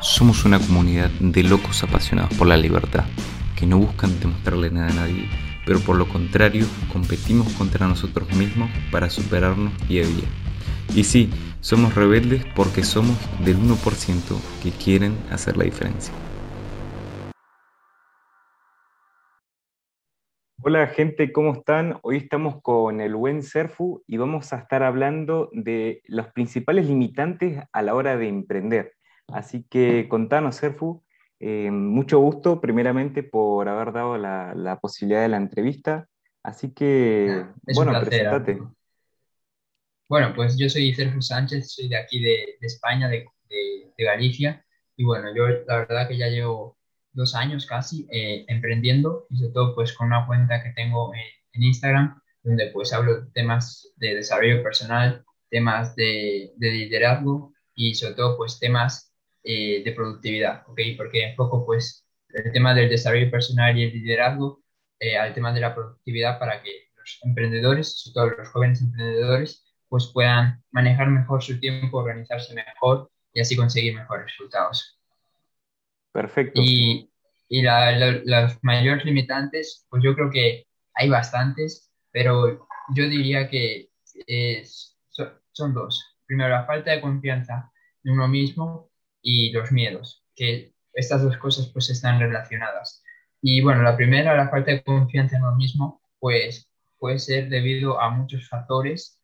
Somos una comunidad de locos apasionados por la libertad, que no buscan demostrarle nada a nadie, pero por lo contrario competimos contra nosotros mismos para superarnos día a día. Y sí, somos rebeldes porque somos del 1% que quieren hacer la diferencia. Hola gente, ¿cómo están? Hoy estamos con el buen Serfu y vamos a estar hablando de los principales limitantes a la hora de emprender. Así que contanos, Serfu, eh, mucho gusto primeramente por haber dado la, posibilidad de la entrevista. Así que, bueno, presentate. Bueno, pues yo soy Sergio Sánchez, soy de aquí de, España, de, Galicia, y bueno, yo la verdad que ya llevo dos años casi eh, emprendiendo, y sobre todo pues con una cuenta que tengo en, Instagram, donde pues hablo de temas de desarrollo personal, temas de, liderazgo y sobre todo pues temas eh, de productividad, ¿ok? Porque enfoco pues el tema del desarrollo personal y el liderazgo eh, al tema de la productividad para que los emprendedores, sobre todo los jóvenes emprendedores, pues puedan manejar mejor su tiempo, organizarse mejor y así conseguir mejores resultados. Perfecto. Y, y los mayores limitantes, pues yo creo que hay bastantes, pero yo diría que son, dos. Primero, la falta de confianza en uno mismo y los miedos, que estas dos cosas pues están relacionadas. Y bueno, la primera, la falta de confianza en uno mismo, pues puede ser debido a muchos factores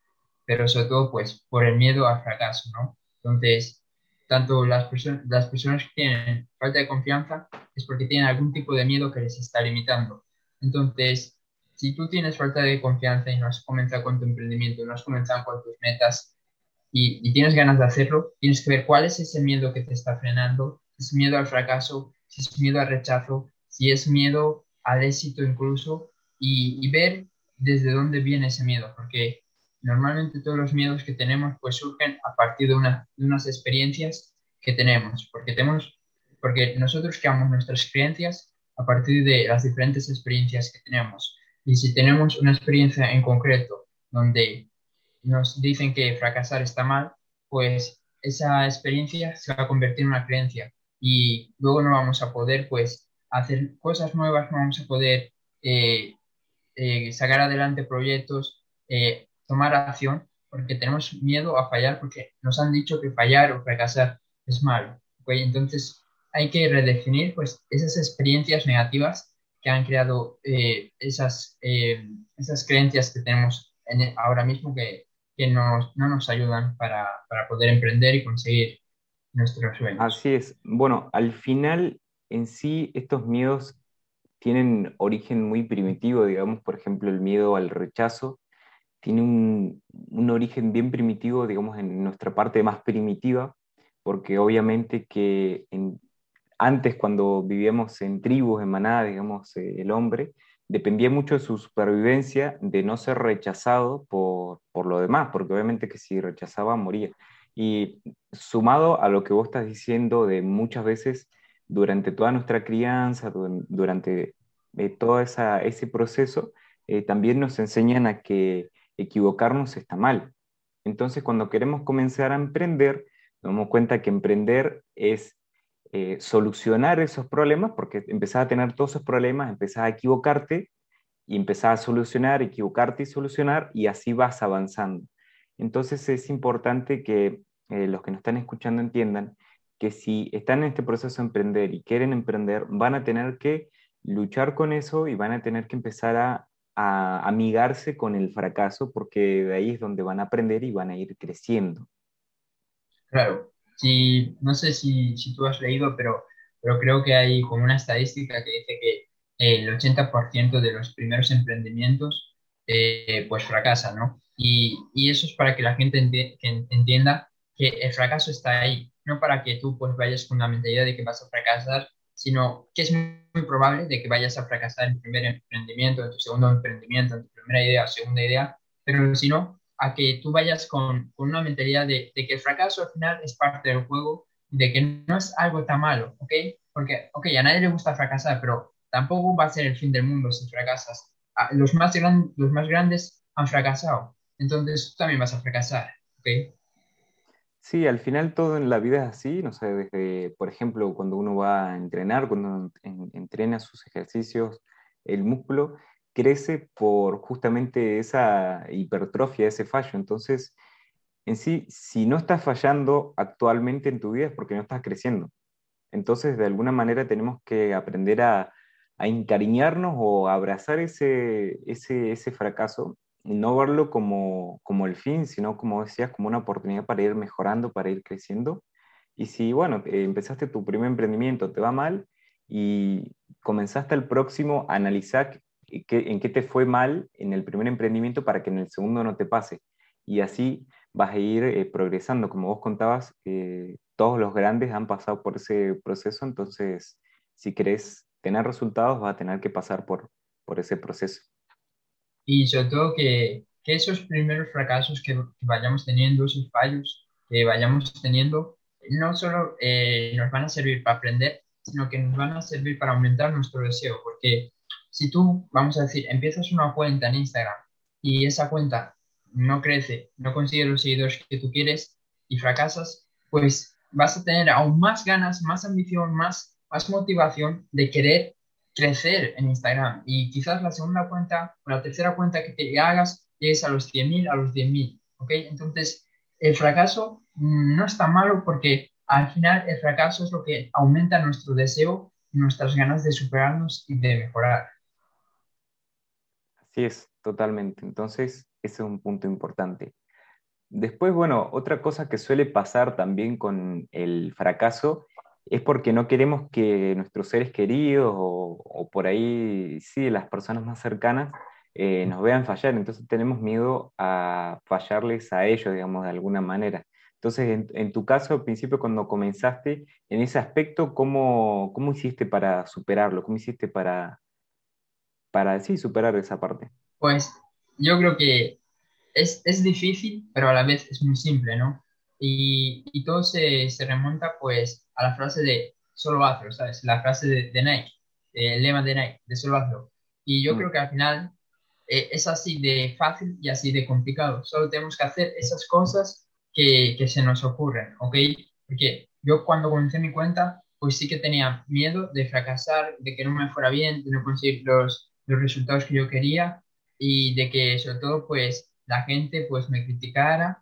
pero sobre todo pues por el miedo al fracaso, ¿no? Entonces, tanto las, personas las personas que tienen falta de confianza es porque tienen algún tipo de miedo que les está limitando. Entonces, si tú tienes falta de confianza y no has comenzado con tu emprendimiento, no has comenzado con tus metas y, tienes ganas de hacerlo, tienes que ver cuál es ese miedo que te está frenando, si es miedo al fracaso, si es miedo al rechazo, si es miedo al éxito incluso, y, ver desde dónde viene ese miedo, porque normalmente todos los miedos que tenemos pues surgen a partir de, unas experiencias que tenemos, porque, tenemos, porque nosotros creamos nuestras experiencias a partir de las diferentes experiencias que tenemos. Y si tenemos una experiencia en concreto donde nos dicen que fracasar está mal, pues esa experiencia se va a convertir en una creencia y luego no vamos a poder pues hacer cosas nuevas, no vamos a poder eh, eh, sacar adelante proyectos, eh, tomar acción porque tenemos miedo a fallar porque nos han dicho que fallar o fracasar es malo. Entonces hay que redefinir pues, esas experiencias negativas que han creado esas, esas creencias que tenemos en, ahora mismo que, que nos, no nos ayudan para, para poder emprender y conseguir nuestros sueños. Así es. Bueno, al final en sí estos miedos tienen origen muy primitivo, digamos, por ejemplo, el miedo al rechazo tiene un, un, origen bien primitivo, digamos, en nuestra parte más primitiva, porque obviamente que antes cuando vivíamos en tribus, en manadas, digamos, eh, el hombre, dependía mucho de su supervivencia, de no ser rechazado por, por lo demás, porque obviamente que si rechazaba moría. Y sumado a lo que vos estás diciendo de muchas veces durante toda nuestra crianza, durante eh, todo ese proceso, eh, también nos enseñan a que equivocarnos está mal. Entonces, cuando queremos comenzar a emprender, nos damos cuenta que emprender es eh, solucionar esos problemas, porque empezás a tener todos esos problemas, empezás a equivocarte y empezás a solucionar, equivocarte y solucionar, y así vas avanzando. Entonces es importante que eh, los que nos están escuchando entiendan que si están en este proceso de emprender y quieren emprender, van a tener que luchar con eso y van a tener que empezar a a amigarse con el fracaso porque de ahí es donde van a aprender y van a ir creciendo. Claro, sí, no sé si, si tú has leído, pero, pero creo que hay como una estadística que dice que el 80% de los primeros emprendimientos eh, pues fracasan, ¿no? Y, y, eso es para que la gente entienda que el fracaso está ahí, no para que tú pues vayas con la mentalidad de que vas a fracasar sino que es muy probable de que vayas a fracasar en tu primer emprendimiento, en tu segundo emprendimiento, en tu primera idea, segunda idea, pero si no, a que tú vayas con, con una mentalidad de, de, que el fracaso al final es parte del juego, de que no es algo tan malo, ¿ok? Porque, ok, a nadie le gusta fracasar, pero tampoco va a ser el fin del mundo si fracasas. Los más, gran, los más grandes han fracasado, entonces también vas a fracasar, ¿ok? Sí, al final todo en la vida es así, no sé, desde, por ejemplo, cuando uno va a entrenar, cuando entrena sus ejercicios, el músculo crece por justamente esa hipertrofia, ese fallo. Entonces, en sí, si no estás fallando actualmente en tu vida es porque no estás creciendo. Entonces, de alguna manera tenemos que aprender a, encariñarnos o abrazar ese, ese, fracaso no verlo como, como el fin, sino como decías, como una oportunidad para ir mejorando, para ir creciendo. Y si, bueno, eh, empezaste tu primer emprendimiento, te va mal y comenzaste el próximo a analizar en qué te fue mal en el primer emprendimiento para que en el segundo no te pase. Y así vas a ir eh, progresando. Como vos contabas, eh, todos los grandes han pasado por ese proceso, entonces si querés tener resultados vas a tener que pasar por, por ese proceso y sobre todo que, que esos primeros fracasos que, vayamos teniendo, esos fallos que vayamos teniendo, no solo eh, nos van a servir para aprender, sino que nos van a servir para aumentar nuestro deseo, porque si tú, vamos a decir, empiezas una cuenta en Instagram y esa cuenta no crece, no consigue los seguidores que tú quieres y fracasas, pues vas a tener aún más ganas, más ambición, más, más motivación de querer crecer en Instagram y quizás la segunda cuenta o la tercera cuenta que te hagas llegues a los 100.000, a los 10.000, ¿ok? Entonces, el fracaso no está malo porque al final el fracaso es lo que aumenta nuestro deseo, nuestras ganas de superarnos y de mejorar. Así es, totalmente. Entonces, ese es un punto importante. Después, bueno, otra cosa que suele pasar también con el fracaso es porque no queremos que nuestros seres queridos o, por ahí, sí, las personas más cercanas eh, nos vean fallar. Entonces tenemos miedo a fallarles a ellos, digamos, de alguna manera. Entonces, en, tu caso, al principio, cuando comenzaste, en ese aspecto, ¿cómo, cómo hiciste para superarlo? ¿Cómo hiciste para, para sí, superar esa parte? Pues yo creo que es, es difícil, pero a la vez es muy simple, ¿no? Y, y todo se, se, remonta pues a la frase de solo hazlo, ¿sabes? La frase de, de Nike, el lema de Nike, de solo hazlo. Y yo mm. creo que al final eh, es así de fácil y así de complicado. Solo tenemos que hacer esas cosas que, que se nos ocurren, ¿ok? Porque yo cuando comencé mi cuenta, pues sí que tenía miedo de fracasar, de que no me fuera bien, de no conseguir los, los resultados que yo quería y de que sobre todo pues la gente pues me criticara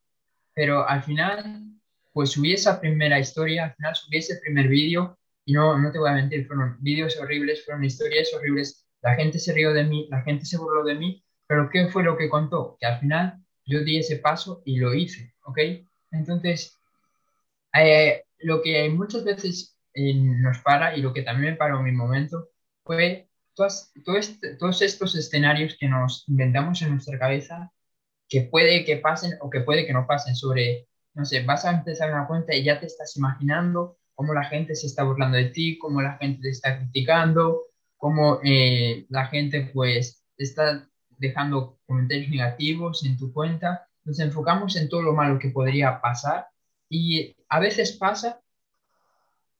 pero al final, pues subí esa primera historia, al final subí ese primer vídeo y no, no te voy a mentir, fueron vídeos horribles, fueron historias horribles, la gente se rió de mí, la gente se burló de mí, pero ¿qué fue lo que contó? Que al final yo di ese paso y lo hice, ¿ok? Entonces, eh, lo que muchas veces eh, nos para y lo que también me paró en mi momento fue todos, este, todos estos escenarios que nos inventamos en nuestra cabeza que puede que pasen o que puede que no pasen sobre, no sé, vas a empezar una cuenta y ya te estás imaginando cómo la gente se está burlando de ti, cómo la gente te está criticando, cómo eh, la gente pues está dejando comentarios negativos en tu cuenta. Nos enfocamos en todo lo malo que podría pasar y a veces pasa,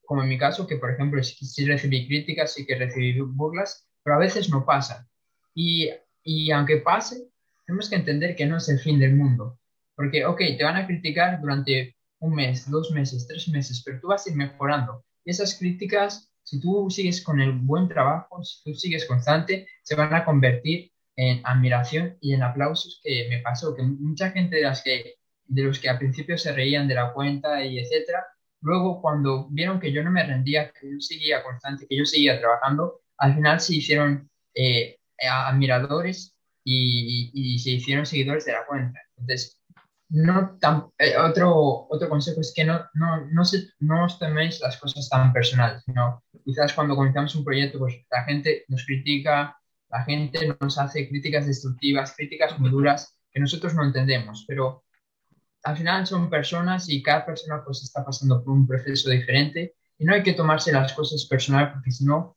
como en mi caso, que por ejemplo sí, recibí críticas, sí que recibí burlas, pero a veces no pasa. Y, y aunque pase, tenemos que entender que no es el fin del mundo. Porque, ok, te van a criticar durante un mes, dos meses, tres meses, pero tú vas a ir mejorando. Y esas críticas, si tú sigues con el buen trabajo, si tú sigues constante, se van a convertir en admiración y en aplausos que me pasó, que mucha gente de, las que, de los que al principio se reían de la cuenta y etcétera, luego cuando vieron que yo no me rendía, que yo seguía constante, que yo seguía trabajando, al final se hicieron eh, admiradores y, se hicieron seguidores de la cuenta. Entonces, no tan, eh, otro, otro consejo es que no, no, no, se, no os toméis las cosas tan personales, sino quizás cuando comenzamos un proyecto, pues la gente nos critica, la gente nos hace críticas destructivas, críticas muy duras que nosotros no entendemos, pero al final son personas y cada persona pues está pasando por un proceso diferente y no hay que tomarse las cosas personal porque si no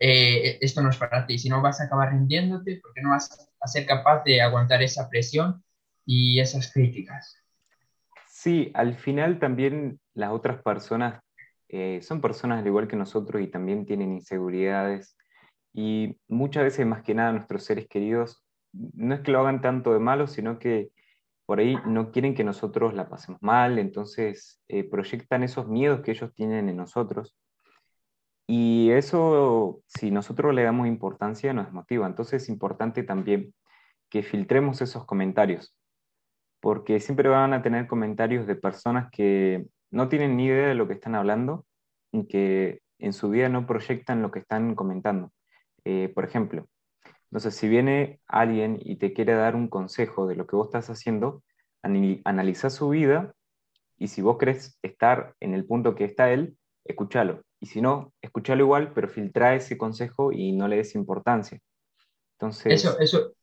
eh, esto no es para ti, si no vas a acabar rindiéndote porque no vas a ser capaz de aguantar esa presión y esas críticas. Sí, al final también las otras personas eh, son personas al igual que nosotros y también tienen inseguridades y muchas veces más que nada nuestros seres queridos no es que lo hagan tanto de malo, sino que por ahí no quieren que nosotros la pasemos mal, entonces eh, proyectan esos miedos que ellos tienen en nosotros. Y eso, si nosotros le damos importancia, nos motiva. Entonces es importante también que filtremos esos comentarios, porque siempre van a tener comentarios de personas que no tienen ni idea de lo que están hablando y que en su vida no proyectan lo que están comentando. Eh, por ejemplo, entonces, si viene alguien y te quiere dar un consejo de lo que vos estás haciendo, analiza su vida y si vos crees estar en el punto que está él, escúchalo. Y si no, escúchalo igual, pero filtra ese consejo y no le des importancia. Entonces... Eso, eso,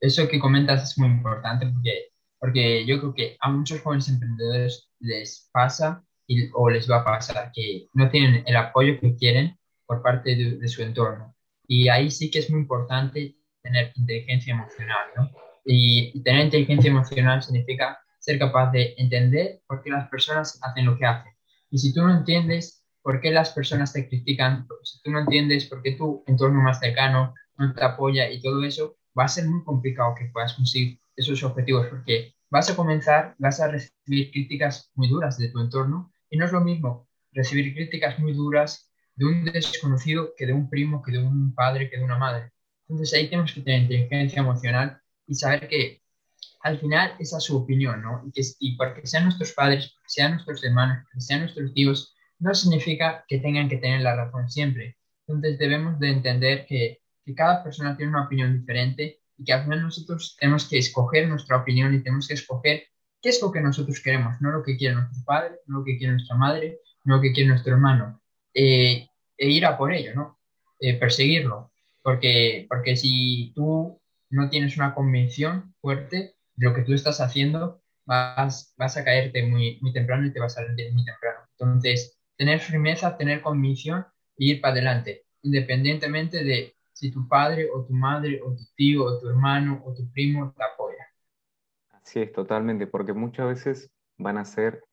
eso que comentas es muy importante porque, porque yo creo que a muchos jóvenes emprendedores les pasa y, o les va a pasar que no tienen el apoyo que quieren por parte de su entorno. Y ahí sí que es muy importante tener inteligencia emocional, ¿no? Y, tener inteligencia emocional significa ser capaz de entender por qué las personas hacen lo que hacen. Y si tú no entiendes por qué las personas te critican, si tú no entiendes por qué tu entorno más cercano no te apoya y todo eso, va a ser muy complicado que puedas conseguir esos objetivos porque vas a comenzar, vas a recibir críticas muy duras de tu entorno y no es lo mismo recibir críticas muy duras de un desconocido que de un primo, que de un padre, que de una madre. Entonces ahí tenemos que tener inteligencia emocional y saber que al final esa es su opinión, ¿no? Y, que, y porque sean nuestros padres, sean nuestros hermanos, sean nuestros tíos, no significa que tengan que tener la razón siempre. Entonces debemos de entender que, que cada persona tiene una opinión diferente y que al final nosotros tenemos que escoger nuestra opinión y tenemos que escoger qué es lo que nosotros queremos, no lo que quiere nuestro padre, no lo que quiere nuestra madre, no lo que quiere nuestro hermano. Eh, e ir a por ello, ¿no? Eh, perseguirlo. Porque, porque si tú no tienes una convicción fuerte de lo que tú estás haciendo, vas, vas a caerte muy, muy temprano y te vas a rendir muy temprano. Entonces, tener firmeza, tener convicción e ir para adelante, independientemente de si tu padre o tu madre o tu tío o tu hermano o tu primo te apoya. Así es, totalmente, porque muchas veces van a ser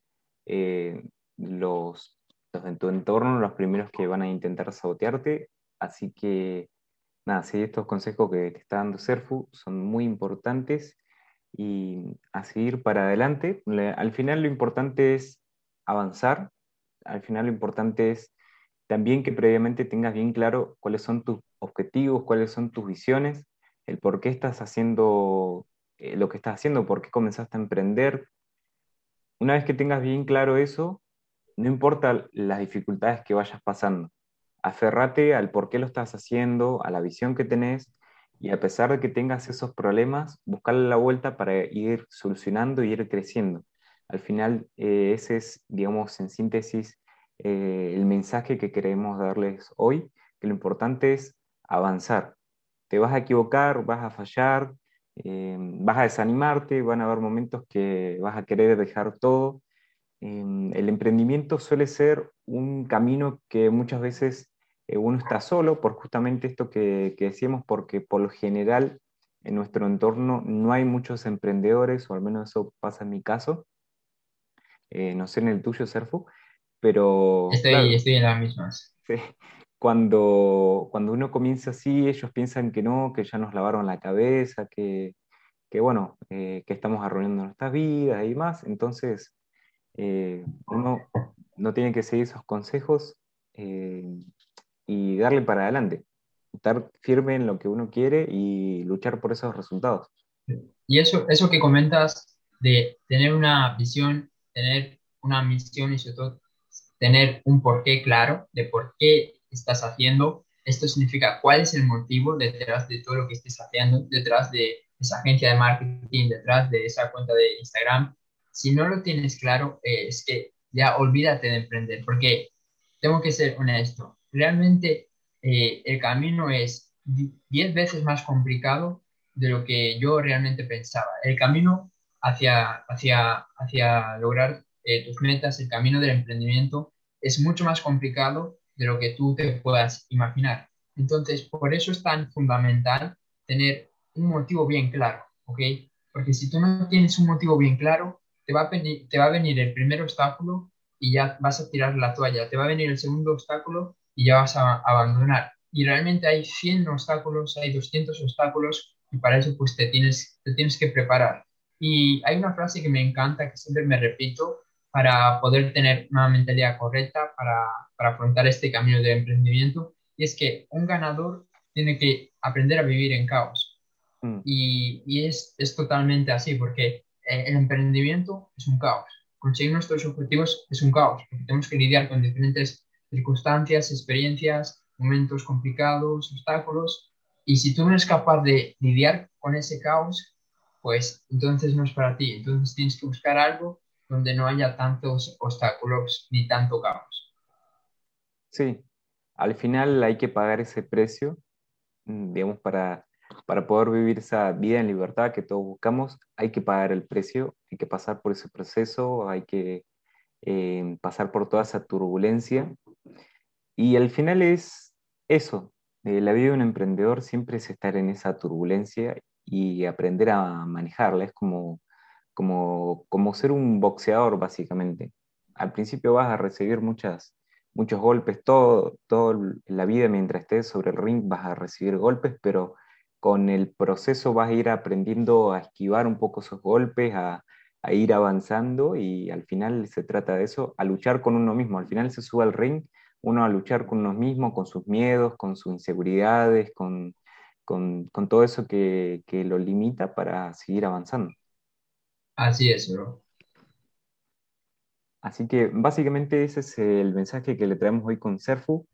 eh, los los tu entorno los primeros que van a intentar sabotearte. Así que, nada, sí, estos consejos que te está dando Serfu son muy importantes y a seguir para adelante. al final lo importante es avanzar, al final lo importante es también que previamente tengas bien claro cuáles son tus objetivos, cuáles son tus visiones, el por qué estás haciendo eh, lo que estás haciendo, por qué comenzaste a emprender. Una vez que tengas bien claro eso, no importa las dificultades que vayas pasando, aferrate al por qué lo estás haciendo, a la visión que tenés y a pesar de que tengas esos problemas, buscarle la vuelta para ir solucionando y ir creciendo. Al final, eh, ese es, digamos, en síntesis, eh, el mensaje que queremos darles hoy, que lo importante es avanzar. Te vas a equivocar, vas a fallar, eh, vas a desanimarte, van a haber momentos que vas a querer dejar todo, Em, el emprendimiento suele ser un camino que muchas veces eh, uno está solo por justamente esto que, decíamos, porque por lo general en nuestro entorno no hay muchos emprendedores, o al menos eso pasa en mi caso. Eh, no sé en el tuyo, Serfu, pero... Estoy, estoy en las mismas. Cuando, cuando uno comienza así, ellos piensan que no, que ya nos lavaron la cabeza, que, que bueno, eh, que estamos arruinando nuestras vidas y más. Entonces, eh, uno no tiene que seguir esos consejos eh, y darle para adelante, estar firme en lo que uno quiere y luchar por esos resultados. Y eso, eso que comentas de tener una visión, tener una misión y sobre todo tener un porqué claro de por qué estás haciendo, esto significa cuál es el motivo detrás de todo lo que estés haciendo, detrás de esa agencia de marketing, detrás de esa cuenta de Instagram, si no lo tienes claro, eh, es que ya olvídate de emprender, porque tengo que ser honesto, realmente eh, el camino es 10 veces más complicado de lo que yo realmente pensaba. El camino hacia, hacia, hacia lograr eh, tus metas, el camino del emprendimiento, es mucho más complicado de lo que tú te puedas imaginar. Entonces, por eso es tan fundamental tener un motivo bien claro, ¿ok? Porque si tú no tienes un motivo bien claro, te va, a venir, el primer obstáculo y ya vas a tirar la toalla, te va a venir el segundo obstáculo y ya vas a abandonar. Y realmente hay 100 obstáculos, hay 200 obstáculos y para eso pues te tienes, te tienes que preparar. Y hay una frase que me encanta, que siempre me repito, para poder tener una mentalidad correcta para, para afrontar este camino de emprendimiento, y es que un ganador tiene que aprender a vivir en caos. Mm. Y, y es, es, totalmente así, porque eh, el emprendimiento es un caos. Conseguir nuestros objetivos es un caos, porque tenemos que lidiar con diferentes circunstancias, experiencias, momentos complicados, obstáculos, y si tú no eres capaz de lidiar con ese caos, pues entonces no es para ti. Entonces tienes que buscar algo donde no haya tantos obstáculos ni tanto caos. Sí, al final hay que pagar ese precio, mm, digamos, para, para poder vivir esa vida en libertad que todos buscamos, hay que pagar el precio, hay que pasar por ese proceso, hay que eh, pasar por toda esa turbulencia. Y al final es eso, eh, la vida de un emprendedor siempre es estar en esa turbulencia y aprender a manejarla. Es como, como, como ser un boxeador, básicamente. Al principio vas a recibir muchas, muchos golpes, todo, todo la vida mientras estés sobre el ring vas a recibir golpes, pero con el proceso vas a ir aprendiendo a esquivar un poco esos golpes, a, a ir avanzando y al final se trata de eso, a luchar con uno mismo. Al final se sube al ring uno a luchar con uno mismo, con sus miedos, con sus inseguridades, con, con, con todo eso que, que, lo limita para seguir avanzando. Así es, bro. Así que básicamente ese es el mensaje que le traemos hoy con Serfu.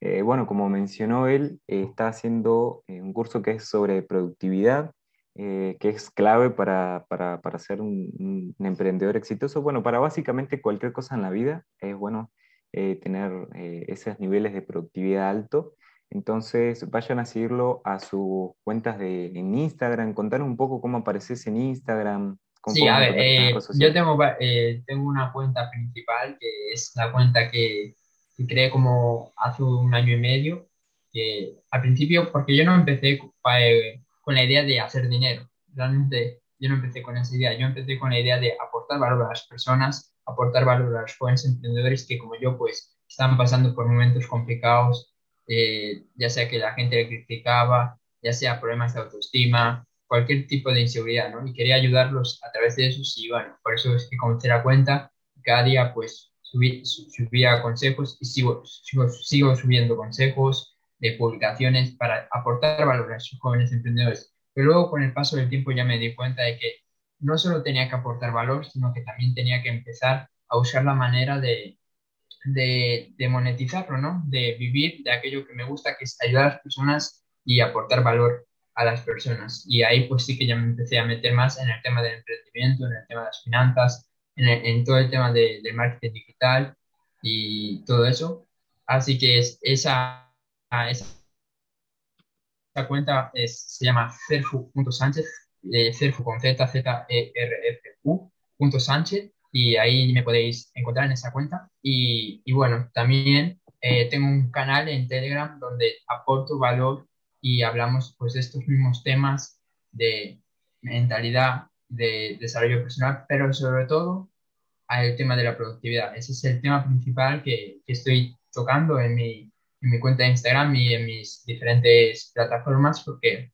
Eh, bueno, como mencionó él, eh, está haciendo eh, un curso que es sobre productividad, que es clave para, para, para ser un, un, emprendedor exitoso. Bueno, para básicamente cualquier cosa en la vida es bueno tener esos niveles de productividad alto. Entonces vayan a seguirlo a sus cuentas de, en Instagram, contar un poco cómo apareces en Instagram. Sí, a ver, eh, yo tengo, tengo una cuenta principal que es la cuenta que, que creé como hace un año y medio, que al principio, porque yo no empecé con la idea de hacer dinero, realmente yo no empecé con esa idea, yo empecé con la idea de aportar valor a las personas aportar valor a los jóvenes emprendedores que como yo pues están pasando por momentos complicados, eh, ya sea que la gente le criticaba, ya sea problemas de autoestima, cualquier tipo de inseguridad, ¿no? Y quería ayudarlos a través de eso y bueno, por eso es que comencé la cuenta, cada día pues subí, subía consejos y sigo, sigo subiendo consejos de publicaciones para aportar valor a esos jóvenes emprendedores. Pero luego con el paso del tiempo ya me di cuenta de que no solo tenía que aportar valor, sino que también tenía que empezar a usar la manera de, de, monetizarlo, ¿no? De vivir de aquello que me gusta, que es ayudar a las personas y aportar valor a las personas. Y ahí pues sí que ya me empecé a meter más en el tema del emprendimiento, en el tema de las finanzas, en, todo el tema de, del marketing digital y todo eso. Así que es, esa, esa, esa cuenta se llama cerfu.sánchez de Cerfu con Z, Z, E, R, F, U, punto Sánchez, y ahí me podéis encontrar en esa cuenta. Y, y bueno, también eh, tengo un canal en Telegram donde aporto valor y hablamos pues de estos mismos temas de mentalidad, de desarrollo personal, pero sobre todo al tema de la productividad. Ese es el tema principal que, que estoy tocando en mi, en mi cuenta de Instagram y en mis diferentes plataformas porque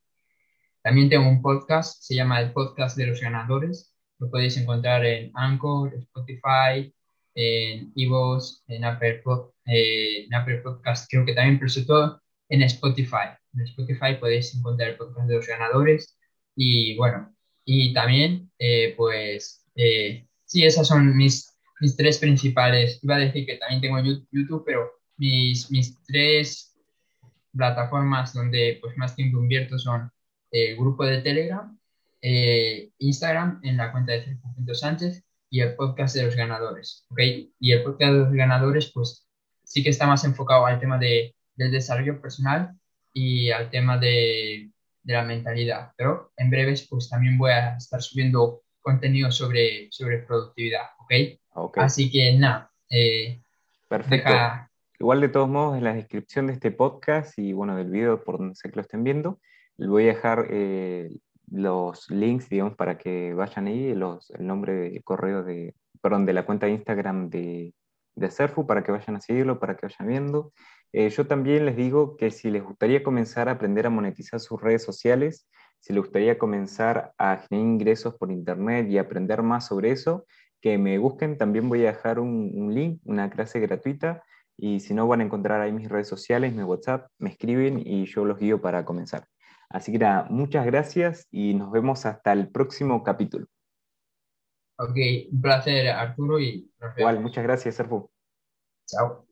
también tengo un podcast, se llama el Podcast de los Ganadores. Lo podéis encontrar en Anchor, Spotify, en Evox, en Apple, eh, en Apple Podcast, creo que también, pero sobre todo en Spotify. En Spotify podéis encontrar el Podcast de los Ganadores. Y bueno, y también, eh, pues, eh, sí, esas son mis, mis tres principales. Iba a decir que también tengo YouTube, pero mis, mis tres plataformas donde pues más tiempo invierto son el grupo de Telegram, eh, Instagram en la cuenta de Sergio Sánchez y el podcast de los ganadores. ¿okay? Y el podcast de los ganadores, pues sí que está más enfocado al tema de, del desarrollo personal y al tema de, de, la mentalidad. Pero en breves, pues también voy a estar subiendo contenido sobre, sobre productividad. ¿ok? okay. Así que nada. Eh, Perfecto. Igual de todos modos, en la descripción de este podcast y bueno, del video por donde sé que lo estén viendo, les voy a dejar eh, los links, digamos, para que vayan ahí, los, el nombre, el correo de, perdón, de la cuenta de Instagram de, de Serfu, para que vayan a seguirlo, para que vayan viendo. Eh, yo también les digo que si les gustaría comenzar a aprender a monetizar sus redes sociales, si les gustaría comenzar a generar ingresos por internet y aprender más sobre eso, que me busquen. También voy a dejar un link, una clase gratuita. Y si no, van a encontrar ahí mis redes sociales, mi WhatsApp, me escriben y yo los guío para comenzar. Así que nada, muchas gracias y nos vemos hasta el próximo capítulo. Ok, un placer Arturo y... Igual, muchas gracias, Serfu. Chao.